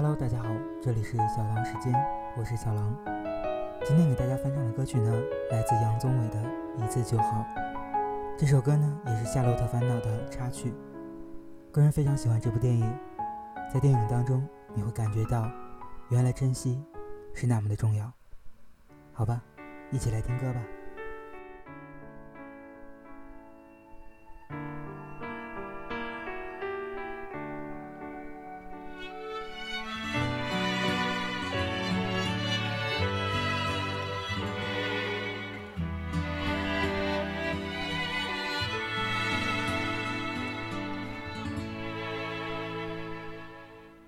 Hello，大家好，这里是小狼时间，我是小狼。今天给大家翻唱的歌曲呢，来自杨宗纬的《一次就好》。这首歌呢，也是《夏洛特烦恼》的插曲。个人非常喜欢这部电影，在电影当中，你会感觉到，原来珍惜是那么的重要。好吧，一起来听歌吧。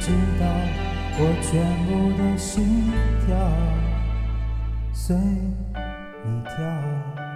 知道我全部的心跳随你跳。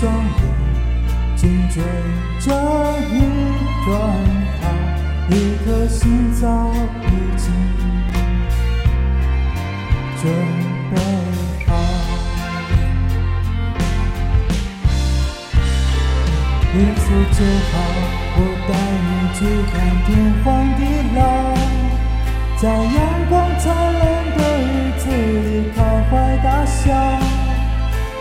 双眼睛追着一段跑，一颗心早已经准备好。一次就好，我带你去看天荒地老，在阳光灿烂的日子里开怀大笑。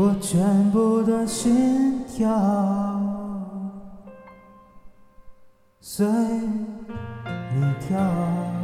我全部的心跳随你跳。